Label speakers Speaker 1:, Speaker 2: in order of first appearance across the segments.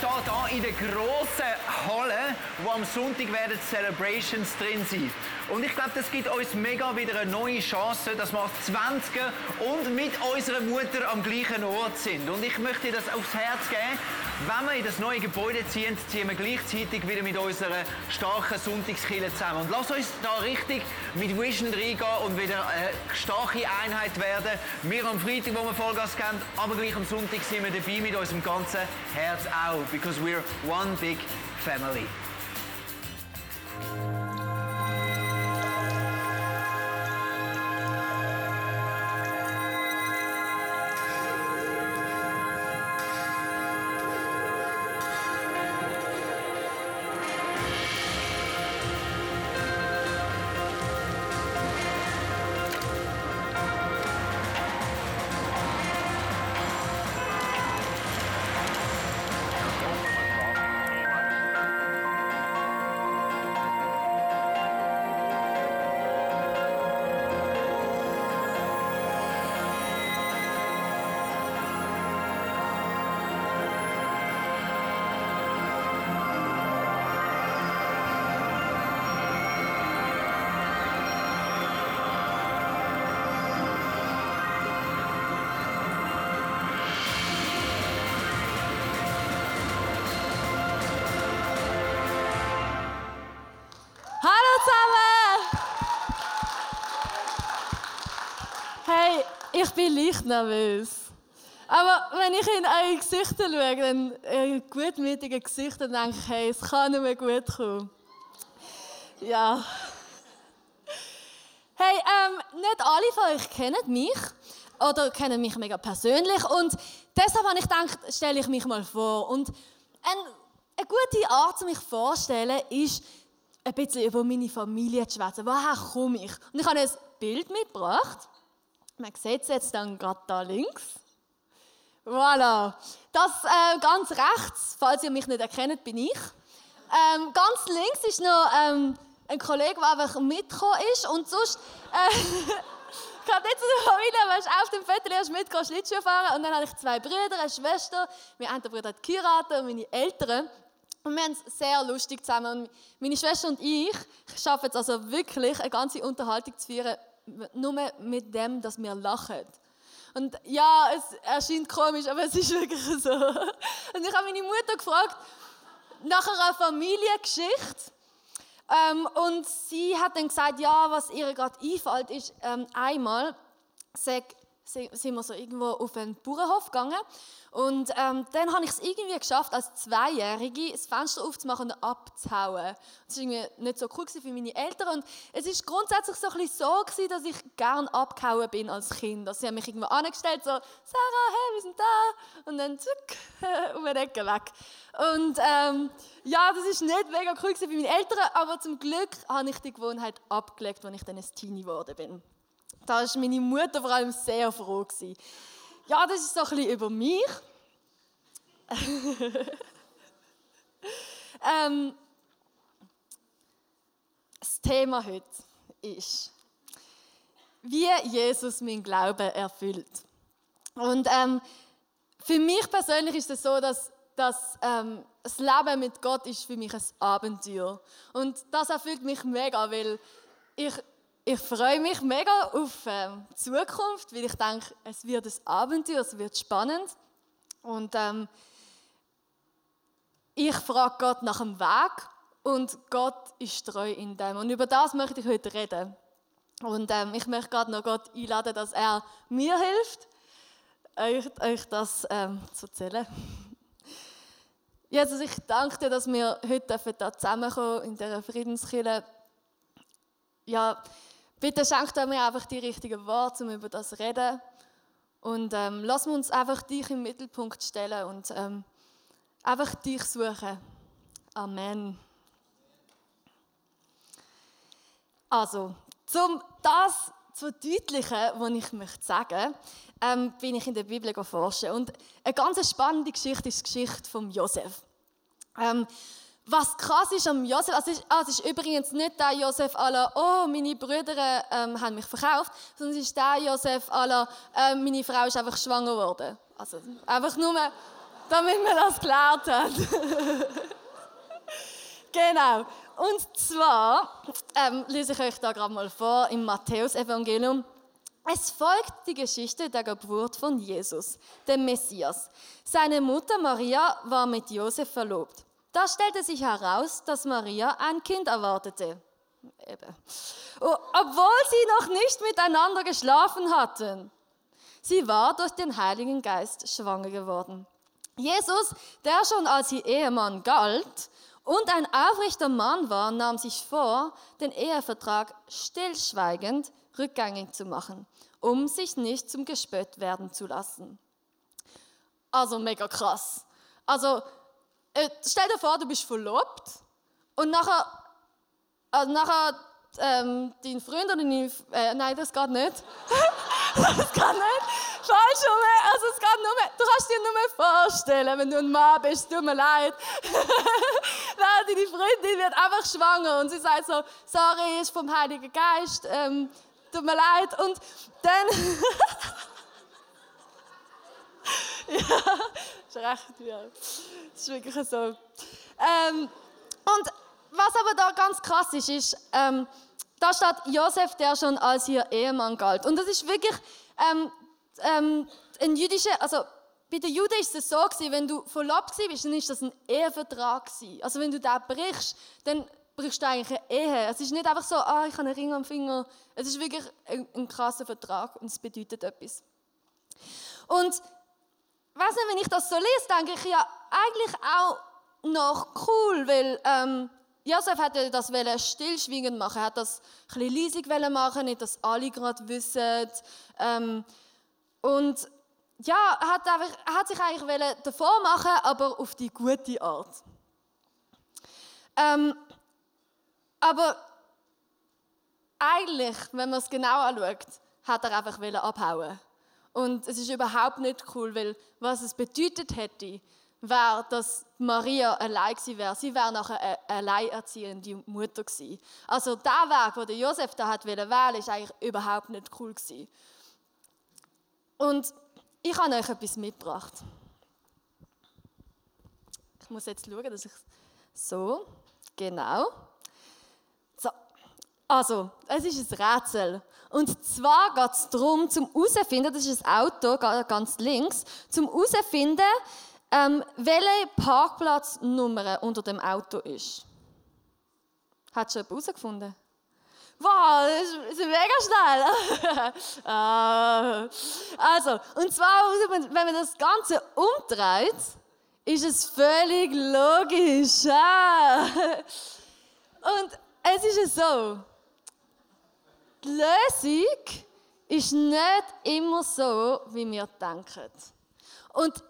Speaker 1: stehe hier in der grossen Halle, wo am Sonntag werden Celebrations drin sein. Und ich glaube, das gibt uns mega wieder eine neue Chance, dass wir als 20 und mit unserer Mutter am gleichen Ort sind. Und ich möchte das aufs Herz geben. Wenn wir in das neue Gebäude ziehen, ziehen wir gleichzeitig wieder mit unserer starken Sonntagskille zusammen. Und lass uns da richtig mit Vision reingehen und wieder eine starke Einheit werden. Wir am Freitag, wo wir Vollgas geben, aber gleich am Sonntag sind wir dabei mit unserem ganzen Herz auch. Because we're one big family.
Speaker 2: Bin leicht nervös. Aber wenn ich in eure Gesichter schaue, dann äh, gutmütige Gesichter, dann denke ich, hey, es kann nur gut kommen. Ja. Hey, ähm, nicht alle von euch kennen mich oder kennen mich mega persönlich und deshalb habe ich gedacht, stelle ich mich mal vor. Und ein, eine gute Art, mich vorzustellen, ist, ein bisschen über meine Familie zu schwätzen. Woher komme ich? Und ich habe ein Bild mitgebracht. Man sieht es jetzt dann gerade da links. Voilà. Das äh, ganz rechts, falls ihr mich nicht erkennt, bin ich. Ähm, ganz links ist noch ähm, ein Kollege, der einfach mitgekommen ist. Und sonst, äh, gerade nicht zu der Familie, weil auf dem Foto erst mitgekommen, Schlittschuh fahren. Und dann habe ich zwei Brüder, eine Schwester. Mein einer Bruder hat geheiratet und meine Eltern. Und wir haben es sehr lustig zusammen. Und meine Schwester und ich schaffen es also wirklich, eine ganze Unterhaltung zu führen, nur mit dem, dass wir lachen. Und ja, es erscheint komisch, aber es ist wirklich so. Und ich habe meine Mutter gefragt nach einer Familiengeschichte. Ähm, und sie hat dann gesagt, ja, was ihr gerade einfällt, ist ähm, einmal, sag, sind wir so irgendwo auf einen Bauernhof gegangen und ähm, dann habe ich es irgendwie geschafft, als Zweijährige das Fenster aufzumachen und abzuhauen. Das war irgendwie nicht so cool für meine Eltern und es ist grundsätzlich so ein so gewesen, dass ich gern abgehauen bin als Kind. Also sie haben mich irgendwo angestellt, so Sarah, hey, wir sind da und dann zuck, um eine Ecke weg. Und ähm, ja, das ist nicht mega cool für meine Eltern, aber zum Glück habe ich die Gewohnheit abgelegt, als ich dann ein Teenie geworden bin. Da war meine Mutter vor allem sehr froh. Gewesen. Ja, das ist so ein bisschen über mich. ähm, das Thema heute ist, wie Jesus mein Glauben erfüllt. Und ähm, für mich persönlich ist es so, dass, dass ähm, das Leben mit Gott ist für mich ein Abenteuer. Und das erfüllt mich mega, weil ich ich freue mich mega auf äh, die Zukunft, weil ich denke, es wird ein Abenteuer, es wird spannend. Und ähm, ich frage Gott nach dem Weg und Gott ist treu in dem. Und über das möchte ich heute reden. Und ähm, ich möchte gerade noch Gott einladen, dass er mir hilft, euch, euch das ähm, zu erzählen. Jesus, ich danke dir, dass wir heute da zusammenkommen in dieser Friedenskirche. Ja, bitte schenkt mir einfach die richtigen Worte, um über das zu reden. Und ähm, lass uns einfach dich im Mittelpunkt stellen und ähm, einfach dich suchen. Amen. Also, um das zu verdeutlichen, was ich möchte sagen, ähm, bin ich in der Bibel forschen. Und eine ganz spannende Geschichte ist die Geschichte von Josef. Ähm, was krass ist am Josef, also ist, ah, es ist übrigens nicht der Josef aller, oh, meine Brüder ähm, haben mich verkauft, sondern es ist der Josef aller, äh, meine Frau ist einfach schwanger geworden. Also einfach nur, damit man das geklärt hat. genau. Und zwar ähm, lese ich euch da gerade mal vor im Matthäus-Evangelium. Es folgt die Geschichte der Geburt von Jesus, dem Messias. Seine Mutter Maria war mit Josef verlobt. Da stellte sich heraus, dass Maria ein Kind erwartete. Eben. Obwohl sie noch nicht miteinander geschlafen hatten. Sie war durch den Heiligen Geist schwanger geworden. Jesus, der schon als ihr Ehemann galt und ein aufrechter Mann war, nahm sich vor, den Ehevertrag stillschweigend rückgängig zu machen, um sich nicht zum Gespött werden zu lassen. Also mega krass. Also äh, stell dir vor, du bist verlobt und nachher, also nachher ähm, dein Freund oder deine, äh, nein, das geht nicht. das geht nicht. Falsch rum. Also es geht nur, du kannst dir nur vorstellen, wenn du ein Mann bist, tut mir leid. nein, deine Freundin wird einfach schwanger und sie sagt so, sorry, ist vom Heiligen Geist, ähm, tut mir leid. Und dann... ja, ist recht, ja. Das ist wirklich so. Ähm, und was aber da ganz krass ist, ist, ähm, da steht Josef, der schon als ihr Ehemann galt. Und das ist wirklich ähm, ähm, ein jüdischer, also bei den Juden ist es so gewesen, wenn du verlobt bist, dann ist das ein Ehevertrag gewesen. Also wenn du da brichst, dann brichst du eigentlich eine Ehe. Es ist nicht einfach so, ah, ich habe einen Ring am Finger. Es ist wirklich ein, ein krasser Vertrag und es bedeutet etwas. Und weiß nicht, wenn ich das so lese, denke ich ja eigentlich auch noch cool, weil ähm, Josef hätte das stillschweigend machen, er hat das ein bisschen leisig machen, nicht, dass alle gerade wissen. Ähm, und ja, er hat, einfach, hat sich eigentlich davor machen, aber auf die gute Art. Ähm, aber eigentlich, wenn man es genau anschaut, hat er einfach abhauen und es ist überhaupt nicht cool, weil was es bedeutet hätte, wäre, dass Maria allein gewesen wäre. Sie wäre nachher eine alleinerziehende Mutter gewesen. Also der Weg, den Josef da hat wählen wollte, ist eigentlich überhaupt nicht cool gewesen. Und ich habe euch etwas mitgebracht. Ich muss jetzt schauen, dass ich so genau. So, also es ist ein Rätsel. Und zwar geht es darum, zum herausfinden, das ist ein Auto ganz links, zum herausfinden, ähm, welche Parkplatznummer unter dem Auto ist. Hat schon jemand herausgefunden? Wow, das ist mega schnell. Ah. also, und zwar, wenn man das Ganze umdreht, ist es völlig logisch. Und es ist so, die Lösung ist nicht immer so, wie wir denken. Und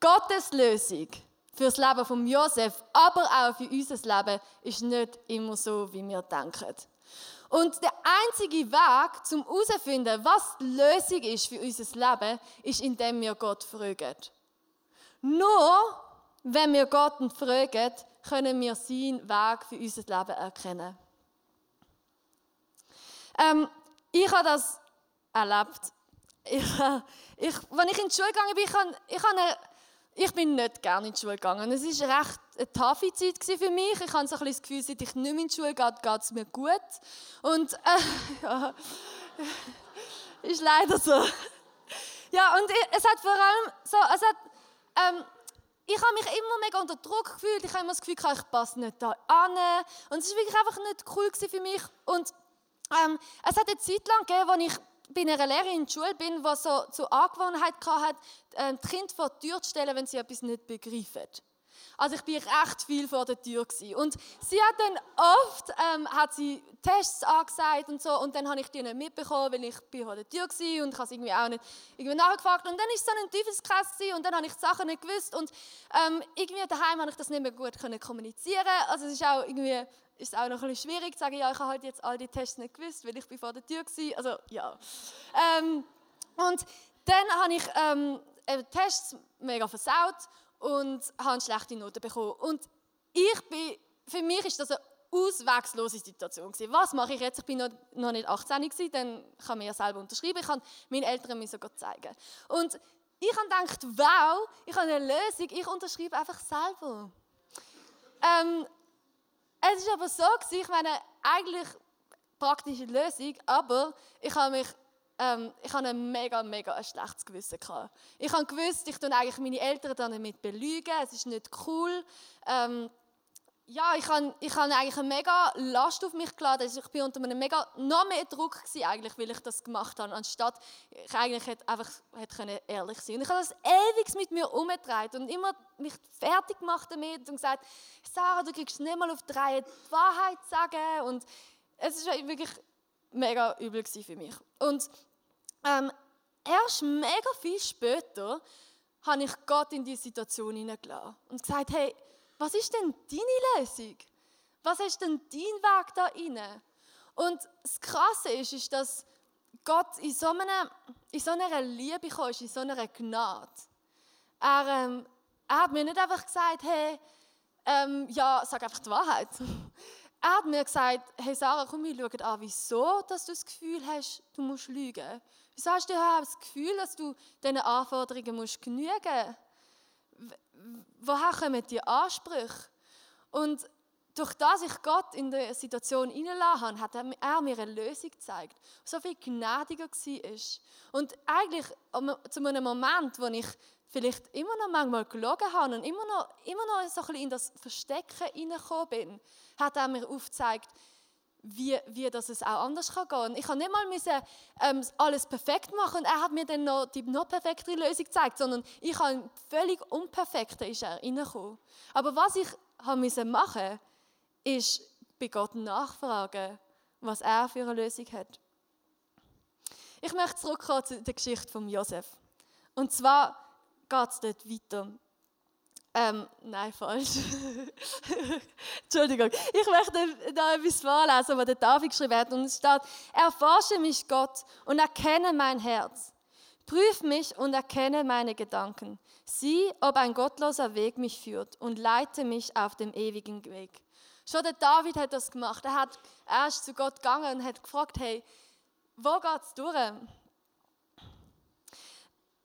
Speaker 2: Gottes Lösung für das Leben von Josef, aber auch für unser Leben, ist nicht immer so, wie wir denken. Und der einzige Weg, zum herauszufinden, was die Lösung ist für unser Leben, ist, indem wir Gott fragen. Nur wenn wir Gott fragen, können wir seinen Weg für unser Leben erkennen. Ähm, ich habe das erlebt. Ich, ich, als ich in die Schule gegangen bin, ich, habe, ich, habe ich bin nicht gerne in die Schule gegangen. Es war recht eine taffe Zeit für mich. Ich habe so ein das Gefühl, seit ich nicht mehr in die Schule gehe, geht es mir gut. Und äh, ja, ist leider so. Ja, und es hat vor allem so, es hat, ähm, ich habe mich immer mega unter Druck gefühlt. Ich habe immer das Gefühl, ich passe nicht da an. Und es war wirklich einfach nicht cool für mich. Und ähm, es hat eine Zeit lang gegeben, als ich bei einer Lehrerin in der Schule bin, die so zur Angewohnheit hatte, äh, die Kinder vor die Tür zu stellen, wenn sie etwas nicht begreifen. Also ich bin echt viel vor der Tür gewesen. Und sie hat dann oft ähm, hat sie Tests angesagt und so und dann habe ich die nicht mitbekommen, weil ich bin vor der Tür war und ich habe irgendwie auch nicht irgendwie nachgefragt und dann ist es so ein Teufelskreis und dann habe ich die Sachen nicht gewusst und ähm, irgendwie daheim habe ich das nicht mehr gut können kommunizieren. Also es ist auch irgendwie ist auch noch ein bisschen schwierig zu sagen, ja, ich habe halt jetzt all die Tests nicht gewusst, weil ich bin vor der Tür war. Also ja. Ähm, und dann habe ich ähm, Tests mega versaut und habe schlechte Note bekommen. Und ich bin, für mich ist das eine auswegslose Situation gewesen. Was mache ich jetzt? Ich bin noch, noch nicht 18 gewesen, dann kann man ja selber unterschreiben. Ich kann meinen Eltern mir sogar zeigen. Und ich habe gedacht, wow, ich habe eine Lösung. Ich unterschreibe einfach selber. Ähm, es ist aber so ich meine, eigentlich praktische Lösung, aber ich habe mich ähm, ich hatte ein mega, mega ein schlechtes Gewissen. Gehabt. Ich habe gewusst, ich tue eigentlich meine Eltern damit belügen, es ist nicht cool. Ähm, ja, ich habe, ich habe eigentlich eine mega Last auf mich geladen. Also ich bin unter einem mega, noch mehr Druck gewesen, eigentlich, weil ich das gemacht habe, anstatt ich eigentlich hätte einfach hätte können ehrlich sein Und ich habe das ewig mit mir umgetragen und immer mich fertig gemacht damit und gesagt, Sarah, du kriegst nicht mal auf drei die Wahrheit sagen. Und es war wirklich mega übel für mich. Und ähm, erst mega viel später habe ich Gott in diese Situation hineingelassen und gesagt, hey, was ist denn deine Lösung? Was ist denn dein Weg da rein? Und das Krasse ist, ist dass Gott in so, einer, in so einer Liebe kam, in so einer Gnade. Er, ähm, er hat mir nicht einfach gesagt, hey, ähm, ja, sag einfach die Wahrheit. Er hat mir gesagt, hey Sarah, komm, wir schauen an, wieso dass du das Gefühl hast, du musst lügen. Wieso hast du das Gefühl, dass du diesen Anforderungen musst genügen musst? Woher kommen die Ansprüche? Und durch das ich Gott in der Situation hineingelassen habe, hat er mir eine Lösung gezeigt, so viel gnädiger war. Und eigentlich zu einem Moment, wo ich vielleicht immer noch manchmal gelogen habe und immer noch, immer noch so ein bisschen in das Verstecken hineingekommen bin, hat er mir aufgezeigt, wie, wie das es auch anders kann gehen. Ich habe nicht mal müssen, ähm, alles perfekt machen und er hat mir dann noch die noch perfektere Lösung gezeigt, sondern ich habe völlig unperfekte ist er reingekommen. Aber was ich habe müssen machen, ist bei Gott nachfragen, was er für eine Lösung hat. Ich möchte zurückkommen zu der Geschichte von Josef. Und zwar geht es dort weiter. Ähm, nein, falsch. Entschuldigung. Ich möchte da etwas vorlesen, was der David geschrieben hat. Und es steht, erforsche mich Gott und erkenne mein Herz. Prüf mich und erkenne meine Gedanken. Sieh, ob ein gottloser Weg mich führt und leite mich auf dem ewigen Weg. Schon der David hat das gemacht. Er, hat, erst zu Gott gegangen und hat gefragt, hey, wo geht es durch?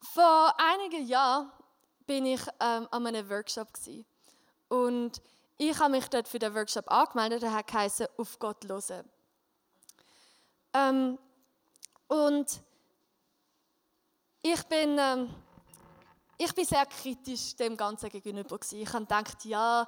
Speaker 2: Vor einigen Jahren bin ich ähm, an einem Workshop gewesen. und ich habe mich dort für den Workshop angemeldet. Der hat geheißen, auf Gott hören. Ähm, und ich bin, ähm, ich bin sehr kritisch dem Ganzen gegenüber gewesen. Ich habe gedacht, ja,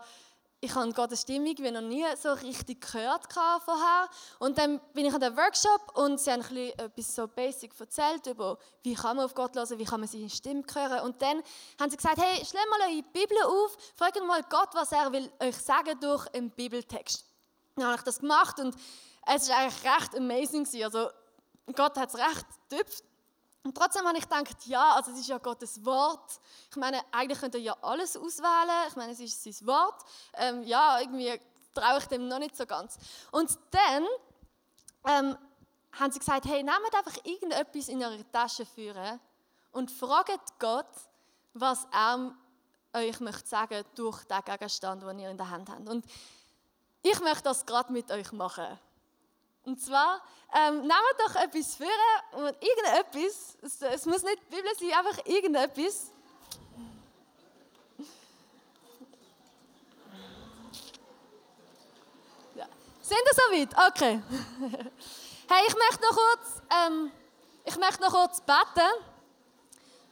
Speaker 2: ich habe Gottes Stimmung wie noch nie so richtig gehört vorher. Und dann bin ich an der Workshop und sie haben ein bisschen etwas so basic erzählt über, wie kann man auf Gott hören, wie kann man seine Stimme hören. Und dann haben sie gesagt, hey, schlag mal eure Bibel auf, fragt mal Gott, was er will euch sagen durch einen Bibeltext. Dann habe ich das gemacht und es war eigentlich recht amazing. Also Gott hat es recht tüpft und trotzdem habe ich gedacht, ja, also es ist ja Gottes Wort. Ich meine, eigentlich könnt ihr ja alles auswählen. Ich meine, es ist sein Wort. Ähm, ja, irgendwie traue ich dem noch nicht so ganz. Und dann ähm, haben sie gesagt, hey, nehmt einfach irgendetwas in eure Tasche führen und fragt Gott, was er euch möchte sagen durch den Gegenstand, den ihr in der Hand habt. Und ich möchte das gerade mit euch machen. Und zwar, ähm, nehmt doch etwas vor und irgendetwas, es, es muss nicht die Bibel sein, einfach irgendetwas. Ja. Sind ihr soweit? Okay. hey, ich möchte noch kurz, ähm, ich möchte noch kurz beten,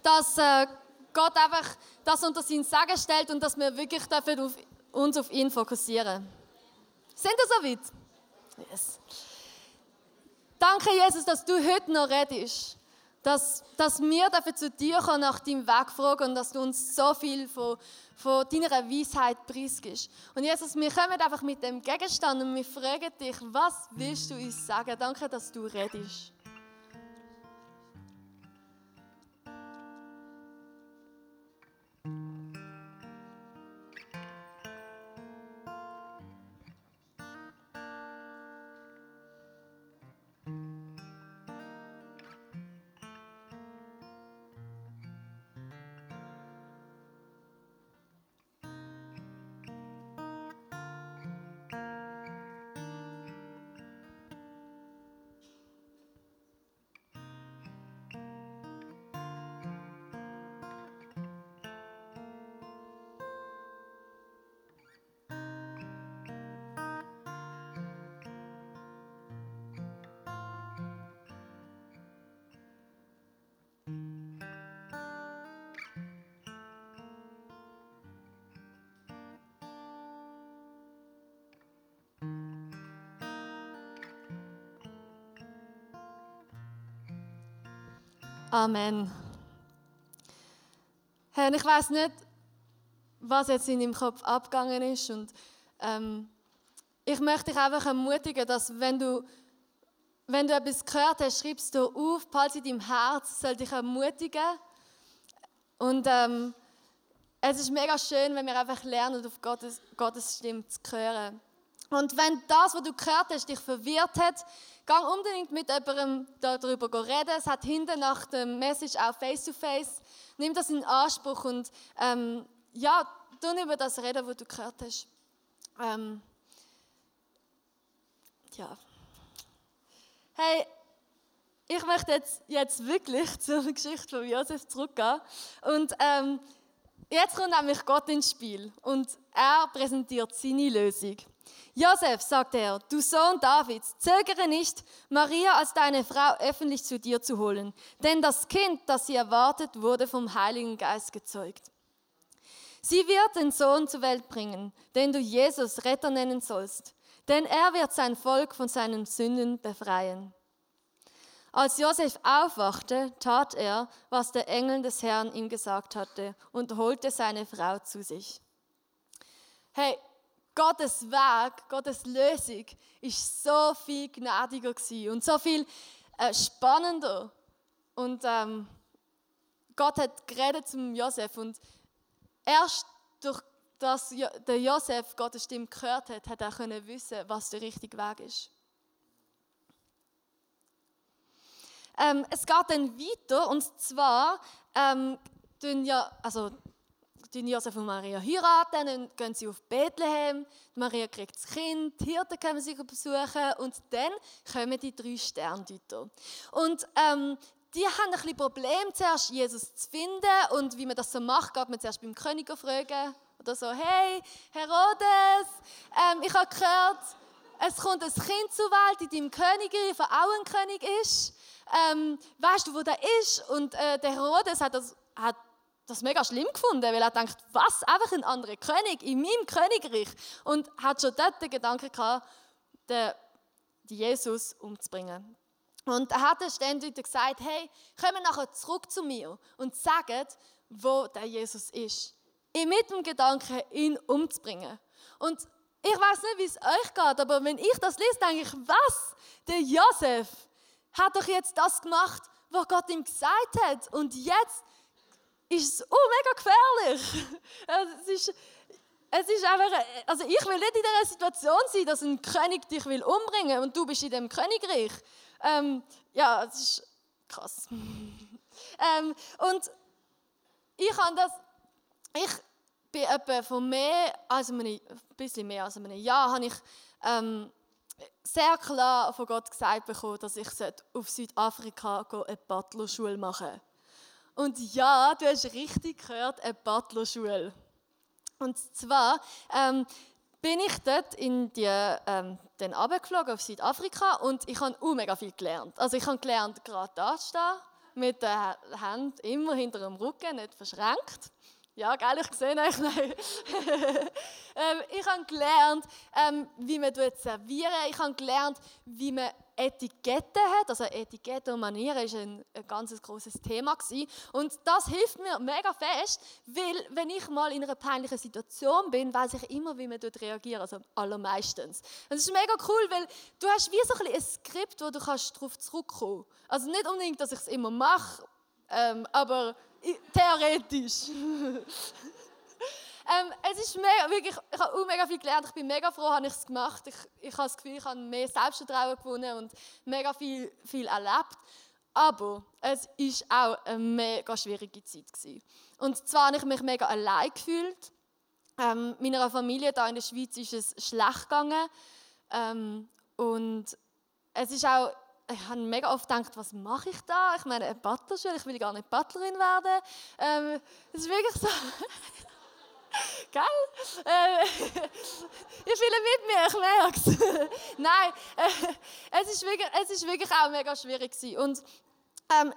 Speaker 2: dass äh, Gott einfach das unter sein Sagen stellt und dass wir wirklich dafür auf, uns auf ihn fokussieren. Sind ihr soweit? Yes. Danke, Jesus, dass du heute noch redest. dass, dass wir dafür zu dir kommen, nach deinem Weg fragen und dass du uns so viel von, von deiner Weisheit preisgibst. Und Jesus, wir kommen einfach mit dem Gegenstand und wir fragen dich, was willst du uns sagen? Danke, dass du redest. Amen. Herr, ich weiß nicht, was jetzt in deinem Kopf abgegangen ist und ähm, ich möchte dich einfach ermutigen, dass wenn du, wenn du etwas gehört hast, schreibst du auf, behalte in deinem Herz, soll dich ermutigen. Und ähm, es ist mega schön, wenn wir einfach lernen, auf Gottes, Gottes Stimme zu hören. Und wenn das, was du gehört hast, dich verwirrt hat, gang unbedingt mit jemandem darüber reden. Es hat hinten nach dem Message auch Face-to-Face. Nimm das in Anspruch und ähm, ja, tu über das reden, was du gehört hast. Ähm, ja. Hey, ich möchte jetzt, jetzt wirklich zur Geschichte von Josef zurückgehen. Und ähm, jetzt kommt nämlich Gott ins Spiel und er präsentiert seine Lösung. Josef, sagte er, du Sohn Davids, zögere nicht, Maria als deine Frau öffentlich zu dir zu holen, denn das Kind, das sie erwartet, wurde vom Heiligen Geist gezeugt. Sie wird den Sohn zur Welt bringen, den du Jesus Retter nennen sollst, denn er wird sein Volk von seinen Sünden befreien. Als Josef aufwachte, tat er, was der Engel des Herrn ihm gesagt hatte, und holte seine Frau zu sich. Hey, Gottes Weg, Gottes Lösung ist so viel gnädiger und so viel äh, spannender. Und ähm, Gott hat geredet zum Josef und erst durch das der Josef Gottes Stimme gehört hat, hat er können wissen, was der richtige Weg ist. Ähm, es geht dann weiter und zwar ähm, ja, also tun Josef und Maria heiraten, dann gehen sie auf Bethlehem, Maria kriegt das Kind, die Hirten kommen sie besuchen und dann kommen die drei Sterndeuter. Und ähm, die haben ein bisschen Problem, zuerst Jesus zu finden und wie man das so macht, geht man zuerst beim König fragen oder so, hey, Herodes, ähm, ich habe gehört, es kommt ein Kind zur Welt in deinem Königreich, der auch ein König ist. Ähm, weißt du, wo der ist? Und äh, der Herodes hat das, hat das mega schlimm gefunden, weil er denkt, was, einfach ein anderer König in meinem Königreich. Und hat schon dort den Gedanken gehabt, den, Jesus umzubringen. Und er hat ständig gesagt, hey, kommen nachher zurück zu mir und sagen, wo der Jesus ist. In mit dem Gedanken, ihn umzubringen. Und ich weiß nicht, wie es euch geht, aber wenn ich das lese, denke ich, was? Der Josef hat doch jetzt das gemacht, was Gott ihm gesagt hat. Und jetzt ist es oh, mega gefährlich. es ist, es ist einfach, also ich will nicht in dieser Situation sein, dass ein König dich will umbringen und du bist in dem Königreich. Ähm, ja, es ist krass. ähm, und ich habe das, ich bin etwa von mehr als einem, ein bisschen mehr als einem Jahr, habe ich ähm, sehr klar von Gott gesagt bekommen, dass ich auf Südafrika eine Butler-Schule machen sollte. Und ja, du hast richtig gehört, eine Butler-Schule. Und zwar ähm, bin ich dort in die, ähm, dann runtergeflogen auf Südafrika und ich habe auch mega viel gelernt. Also ich habe gelernt, gerade da zu stehen, mit der Hand immer hinter dem Rücken, nicht verschränkt. Ja, geil, ich sehe euch. Nein. ähm, ich habe gelernt, ähm, wie man servieren Ich habe gelernt, wie man Etiketten hat. Also Etiketten und Manieren ist ein, ein ganz großes Thema gewesen. Und das hilft mir mega fest, weil wenn ich mal in einer peinlichen Situation bin, weiß ich immer, wie man dort reagiert. Also allermeistens. Das ist mega cool, weil du hast wie so ein, ein Skript, wo du kannst darauf zurückkommen. Also nicht unbedingt, dass ich es immer mache, ähm, aber theoretisch. ähm, es ist mega, wirklich, ich habe auch mega viel gelernt. Ich bin mega froh, habe ich es gemacht. Ich, ich habe das Gefühl, ich habe mehr Selbstvertrauen gewonnen und mega viel, viel erlebt. Aber es war auch eine mega schwierige Zeit. Gewesen. Und zwar habe ich mich mega allein gefühlt. Ähm, meiner Familie hier in der Schweiz ist es schlecht gegangen. Ähm, und es ist auch ich habe mega oft gedacht, was mache ich da? Ich meine, eine Butlerschule, ich will gar nicht Butlerin werden. Ähm, das ist wirklich so. Gell? Äh, ich fühle mit mir, ich merke es. Nein, äh, es, ist wirklich, es ist wirklich auch mega schwierig gewesen. Und ähm,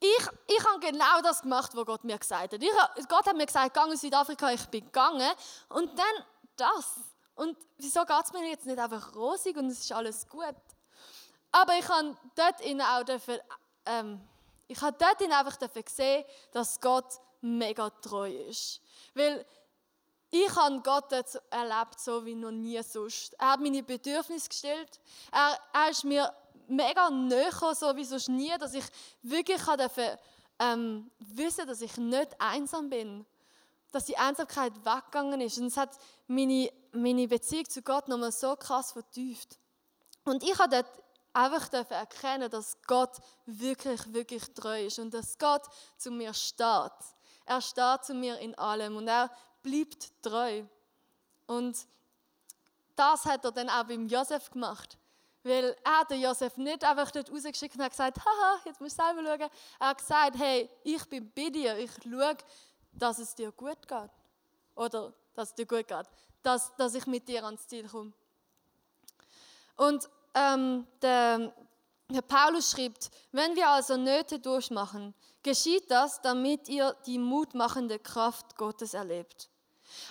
Speaker 2: ich, ich habe genau das gemacht, was Gott mir gesagt hat. Ich, Gott hat mir gesagt, gang in Südafrika, ich bin gegangen. Und dann das. Und wieso geht es mir jetzt nicht einfach rosig und es ist alles gut? Aber ich habe dort auch dürfen, ähm, ich habe dort einfach dürfen dass Gott mega treu ist. Weil ich habe Gott erlebt, so wie noch nie sonst. Er hat meine Bedürfnisse gestellt. Er, er ist mir mega näher so wie sonst nie, dass ich wirklich durfte, ähm, wissen dass ich nicht einsam bin. Dass die Einsamkeit weggegangen ist. Und es hat meine, meine Beziehung zu Gott nochmal so krass vertieft. Und ich habe dort einfach erkennen, dass Gott wirklich, wirklich treu ist und dass Gott zu mir steht. Er steht zu mir in allem und er bleibt treu. Und das hat er dann auch beim Josef gemacht. Weil er den Josef nicht einfach dort rausgeschickt und hat gesagt, haha, jetzt musst du selber schauen. Er hat gesagt, hey, ich bin bei dir, ich schaue, dass es dir gut geht. Oder, dass es dir gut geht. Dass, dass ich mit dir ans Ziel komme. Und ähm, der, der Paulus schreibt, wenn wir also Nöte durchmachen, geschieht das, damit ihr die mutmachende Kraft Gottes erlebt.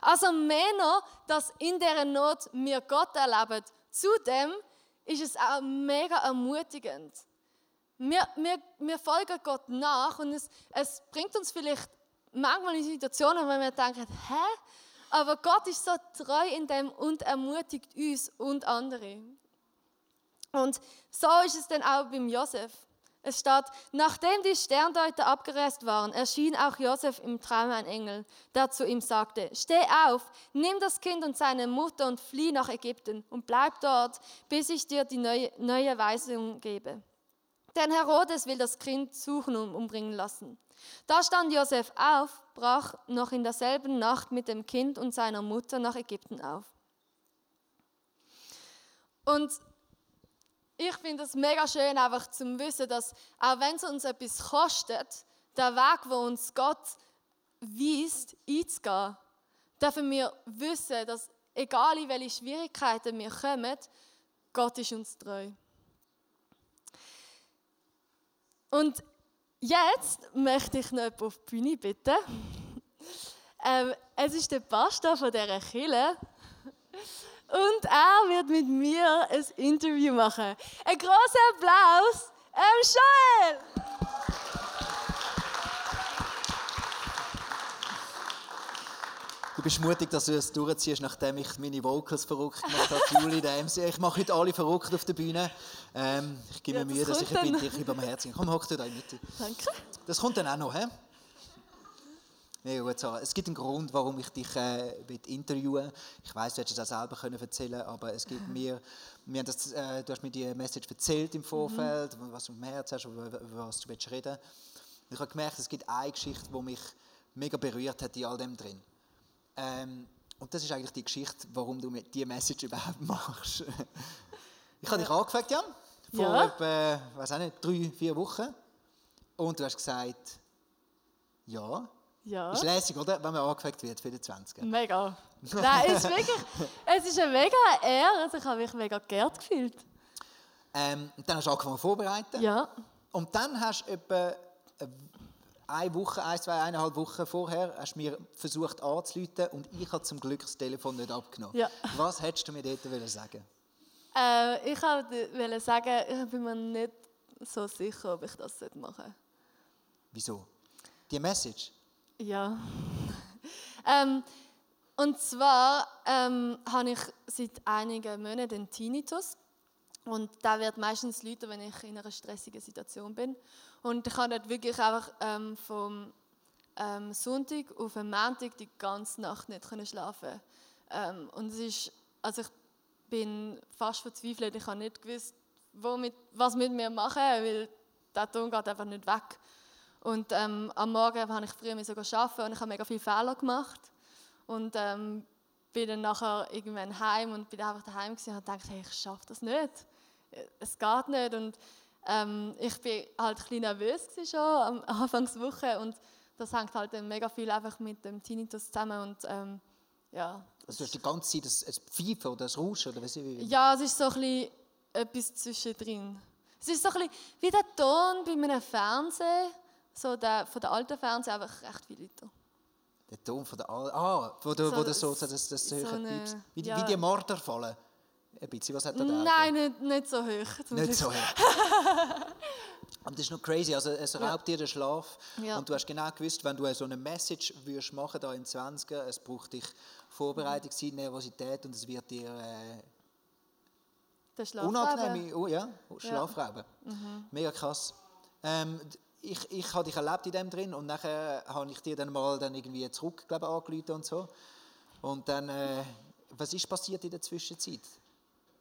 Speaker 2: Also Männer, dass in der Not wir Gott erleben, zudem ist es auch mega ermutigend. Wir, wir, wir folgen Gott nach und es, es bringt uns vielleicht manchmal in Situationen, wo wir denken, hä? Aber Gott ist so treu in dem und ermutigt uns und andere. Und so ist es dann auch beim Josef. Es steht, nachdem die Sterndeuter abgereist waren, erschien auch Josef im Traum ein Engel, der zu ihm sagte, steh auf, nimm das Kind und seine Mutter und flieh nach Ägypten und bleib dort, bis ich dir die neue, neue Weisung gebe. Denn Herodes will das Kind suchen und umbringen lassen. Da stand Josef auf, brach noch in derselben Nacht mit dem Kind und seiner Mutter nach Ägypten auf. Und ich finde es mega schön, einfach zu wissen, dass auch wenn es uns etwas kostet, der Weg, wo uns Gott weist, einzugehen, dürfen wir wissen, dass egal in welche Schwierigkeiten wir kommen, Gott ist uns treu. Und jetzt möchte ich noch auf die Bühne bitten. Ähm, es ist der Pastor von dieser Kirche. Und er wird mit mir ein Interview machen. Ein großer Applaus, ähm, Joel!
Speaker 1: Du bist mutig, dass du es durchziehst, nachdem ich meine Vocals verrückt gemacht habe. Juli, der MC. Ich mache heute alle verrückt auf der Bühne. Ähm, ich gebe mir ja, Mühe, dass ich ein bisschen über mein Herz Komm, hock dir da in die Mitte.
Speaker 2: Danke.
Speaker 1: Das kommt dann auch noch, hä? Ja, gut. Es gibt einen Grund, warum ich dich äh, interviewen Ich weiß, du hättest das selber können erzählen aber es gibt mir, mir das, äh, du hast mir die Message erzählt im Vorfeld, mhm. was du im Herzen hast, über was du willst reden. Und ich habe gemerkt, es gibt eine Geschichte, die mich mega berührt hat in all dem drin. Ähm, und das ist eigentlich die Geschichte, warum du diese Message überhaupt machst. ich habe dich angefragt, Jan, vor ja. etwa, weiß auch nicht, drei, vier Wochen. Und du hast gesagt, ja,
Speaker 2: ja.
Speaker 1: Ist lässig, oder? Wenn man angefragt wird für die 20.
Speaker 2: Mega. Nein, es ist wirklich, es ist eine mega Ehre. Also ich habe mich mega geehrt gefühlt.
Speaker 1: Ähm, dann hast du angefangen vorbereiten.
Speaker 2: Ja.
Speaker 1: Und dann hast du etwa eine Woche, ein, zwei, eineinhalb Wochen vorher hast du mir versucht anzuleiten und ich habe zum Glück das Telefon nicht abgenommen.
Speaker 2: Ja.
Speaker 1: Was hättest du mir dort sagen
Speaker 2: Äh, ich wollte sagen, ich bin mir nicht so sicher, ob ich das machen sollte.
Speaker 1: Wieso? Die Message?
Speaker 2: Ja. ähm, und zwar ähm, habe ich seit einigen Monaten einen Tinnitus. Und da wird meistens Leute, wenn ich in einer stressigen Situation bin. Und ich kann dort wirklich einfach ähm, vom ähm, Sonntag auf den Montag die ganze Nacht nicht können schlafen. Ähm, und es ist, also ich bin fast verzweifelt. Ich habe nicht gewusst, womit, was mit mir machen, weil der Ton geht einfach nicht weg. Und ähm, am Morgen habe ich früher sogar arbeiten und ich habe mega viele Fehler gemacht. Und ähm, bin dann nachher irgendwann heim und bin einfach daheim gewesen und dachte, hey, ich schaffe das nicht. Es geht nicht. Und ähm, ich bin halt ein bisschen nervös schon am Anfangswoche und das hängt halt dann mega viel einfach mit dem Tinnitus zusammen und ähm, ja.
Speaker 1: Also du hast die ganze Zeit das, das Pfeifen oder das Rauschen oder was ich
Speaker 2: Ja, es ist so ein bisschen etwas zwischendrin. Es ist so ein bisschen wie der Ton bei einem Fernsehen, so der, von der alten Fernsehen, einfach recht viel lauter.
Speaker 1: Der Ton von der Al Ah, wo du,
Speaker 2: So-
Speaker 1: wo du so, so das, das
Speaker 2: so eine-.
Speaker 1: Wie, die-
Speaker 2: ja.
Speaker 1: wie die Mörder fallen. Ein bisschen, was hat er da?
Speaker 2: Nein, nicht, nicht so hoch.
Speaker 1: Nicht so hart. Aber das ist noch crazy, also es raubt dir den Schlaf
Speaker 2: Ja.
Speaker 1: und du hast genau gewusst, wenn du so eine Message würdest machen da im 20er, es braucht dich Vorbereitungszeit, Nervosität und es wird dir äh,
Speaker 2: Der Schlaf
Speaker 1: unangenehme oh, ja, Schlaf rauben. Mega krass. Ähm, ich, ich habe dich erlebt in dem drin und nachher habe ich dir dann mal dann irgendwie zurück glaube angerufen und so. Und dann, äh, was ist passiert in der Zwischenzeit?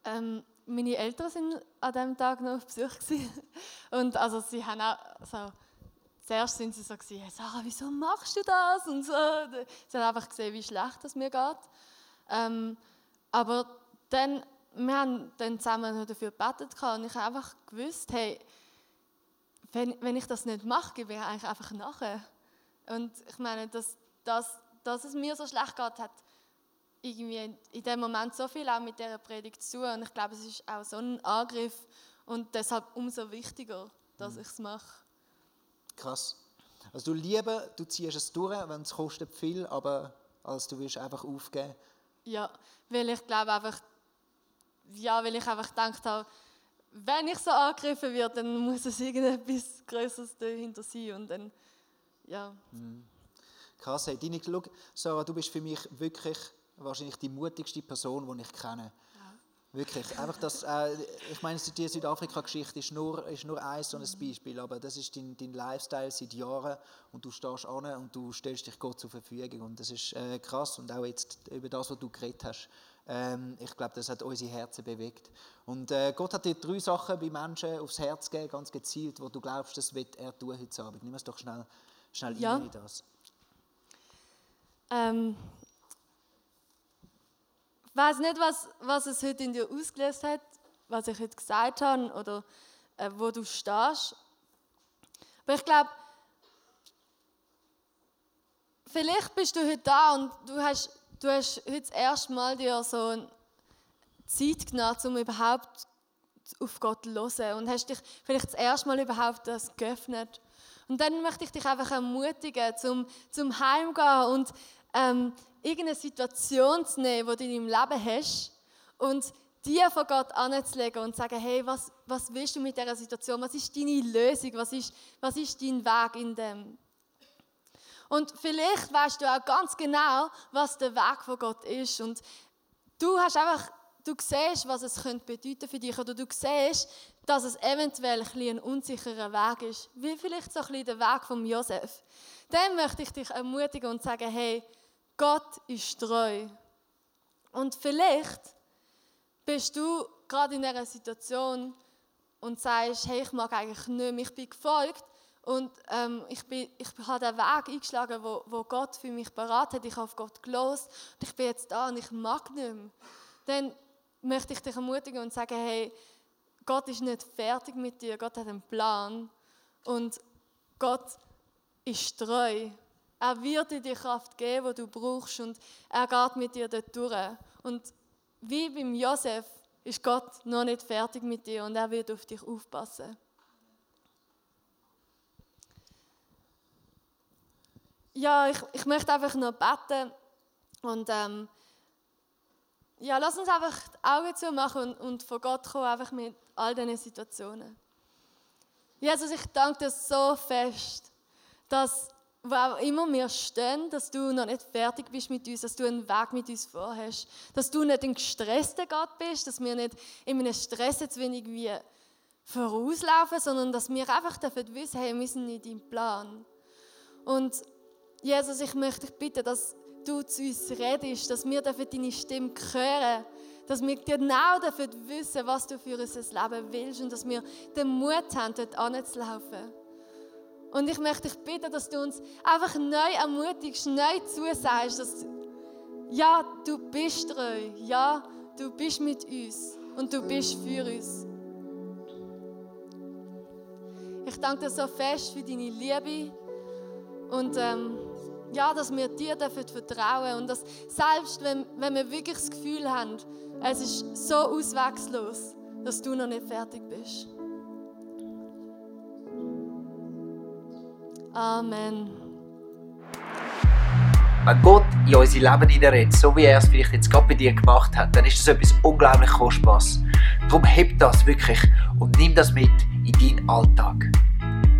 Speaker 2: Ähm, meine Eltern sind an diesem Tag noch auf Besuch. Und also sie haben auch, also, zuerst sind sie so gewesen, Sarah, wieso machst du das? Und so. Sie haben einfach gesehen, wie schlecht es mir geht. Ähm, aber dann, wir haben dann zusammen dafür gebetet und ich habe einfach gewusst, hey, wenn, wenn ich das nicht mache, gebe ich eigentlich einfach nachher. Und ich meine, dass, dass, dass es mir so schlecht geht, hat irgendwie in dem Moment so viel auch mit dieser Predigt zu und ich glaube, es ist auch so ein Angriff und deshalb umso wichtiger, dass ich es mache.
Speaker 1: Krass. Also du lieber, du ziehst es durch, wenn es kostet viel, aber als du willst einfach aufgeben.
Speaker 2: Ja, weil ich glaube einfach, ja, weil ich einfach gedacht habe, wenn ich so angegriffen werde, dann muss es irgendetwas Größeres dahinter sein und dann, ja,
Speaker 1: Krass, hey, deine, schau, Sarah, du bist für mich wirklich wahrscheinlich die mutigste Person, die ich kenne. Wirklich. Einfach das, äh, ich meine, die Südafrika-Geschichte ist nur, ist nur ein so ein Beispiel, aber das ist dein, dein Lifestyle seit Jahren und du stehst an und du stellst dich Gott zur Verfügung und das ist äh, krass und auch jetzt über das, was du geredet hast. Ähm, ich glaube, das hat unsere Herzen bewegt. Und äh, Gott hat dir drei Sachen bei Menschen aufs Herz gegeben, ganz gezielt, wo du glaubst, das wird er tun heute Abend. Nimm es doch schnell, schnell
Speaker 2: Ja.
Speaker 1: in das.
Speaker 2: Ähm, ich weiß nicht, was, was es heute in dir ausgelöst hat, was ich heute gesagt habe oder äh, wo du stehst. Aber ich glaube, vielleicht bist du heute da und du hast, du hast heute das erste Mal dir so Zeit genommen, um überhaupt auf Gott zu hören und hast dich vielleicht das erste Mal überhaupt das geöffnet. Und dann möchte ich dich einfach ermutigen, zum, zum Heimgehen und ähm, irgendeine Situation zu nehmen, die du in deinem Leben hast und die von Gott anzulegen und zu sagen, hey, was, was willst du mit dieser Situation? Was ist deine Lösung? Was ist, was ist dein Weg in dem? Und vielleicht weißt du auch ganz genau, was der Weg von Gott ist. Und du hast einfach, du siehst, was es könnte bedeuten für dich, oder du siehst, dass es eventuell ein, ein unsicherer Weg ist, wie vielleicht so ein bisschen der Weg von Josef. Dann möchte ich dich ermutigen und sagen, hey, Gott ist treu. Und vielleicht bist du gerade in einer Situation und sagst, hey, ich mag eigentlich nicht mehr, ich bin gefolgt und ähm, ich, bin, ich habe den Weg eingeschlagen, wo, wo Gott für mich beraten hat. Ich habe auf Gott gelost und ich bin jetzt da und ich mag nicht mehr. Dann möchte ich dich ermutigen und sagen, hey, Gott ist nicht fertig mit dir, Gott hat einen Plan und Gott ist treu. Er wird dir die Kraft geben, die du brauchst und er geht mit dir dort durch. Und wie beim Josef ist Gott noch nicht fertig mit dir und er wird auf dich aufpassen. Ja, ich, ich möchte einfach noch beten und ähm, ja, lass uns einfach die Augen zumachen und, und von Gott kommen, einfach mit all diesen Situationen. Jesus, ich danke dir so fest, dass wo auch immer wir stehen, dass du noch nicht fertig bist mit uns, dass du einen Weg mit uns vorhast, dass du nicht ein gestresster Gott bist, dass wir nicht in einem Stress jetzt wenig wie vorauslaufen, sondern dass wir einfach dafür wissen, hey, wir sind in deinem Plan. Und Jesus, ich möchte dich bitten, dass du zu uns redest, dass wir deine Stimme hören, dass wir genau dafür wissen, was du für unser Leben willst und dass wir den Mut haben, dort anzulaufen. Und ich möchte dich bitten, dass du uns einfach neu ermutigst, neu zusagst, dass ja, du bist treu, ja, du bist mit uns und du bist für uns. Ich danke dir so fest für deine Liebe und ähm, ja, dass wir dir dafür vertrauen und dass selbst wenn, wenn wir wirklich das Gefühl haben, es ist so auswegslos, dass du noch nicht fertig bist. Amen.
Speaker 3: Wenn Gott in unser Leben hineinredet, so wie er es vielleicht jetzt gerade bei dir gemacht hat, dann ist das etwas unglaublich Kostbares. Darum heb das wirklich und nimm das mit in deinen Alltag.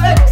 Speaker 4: Gut.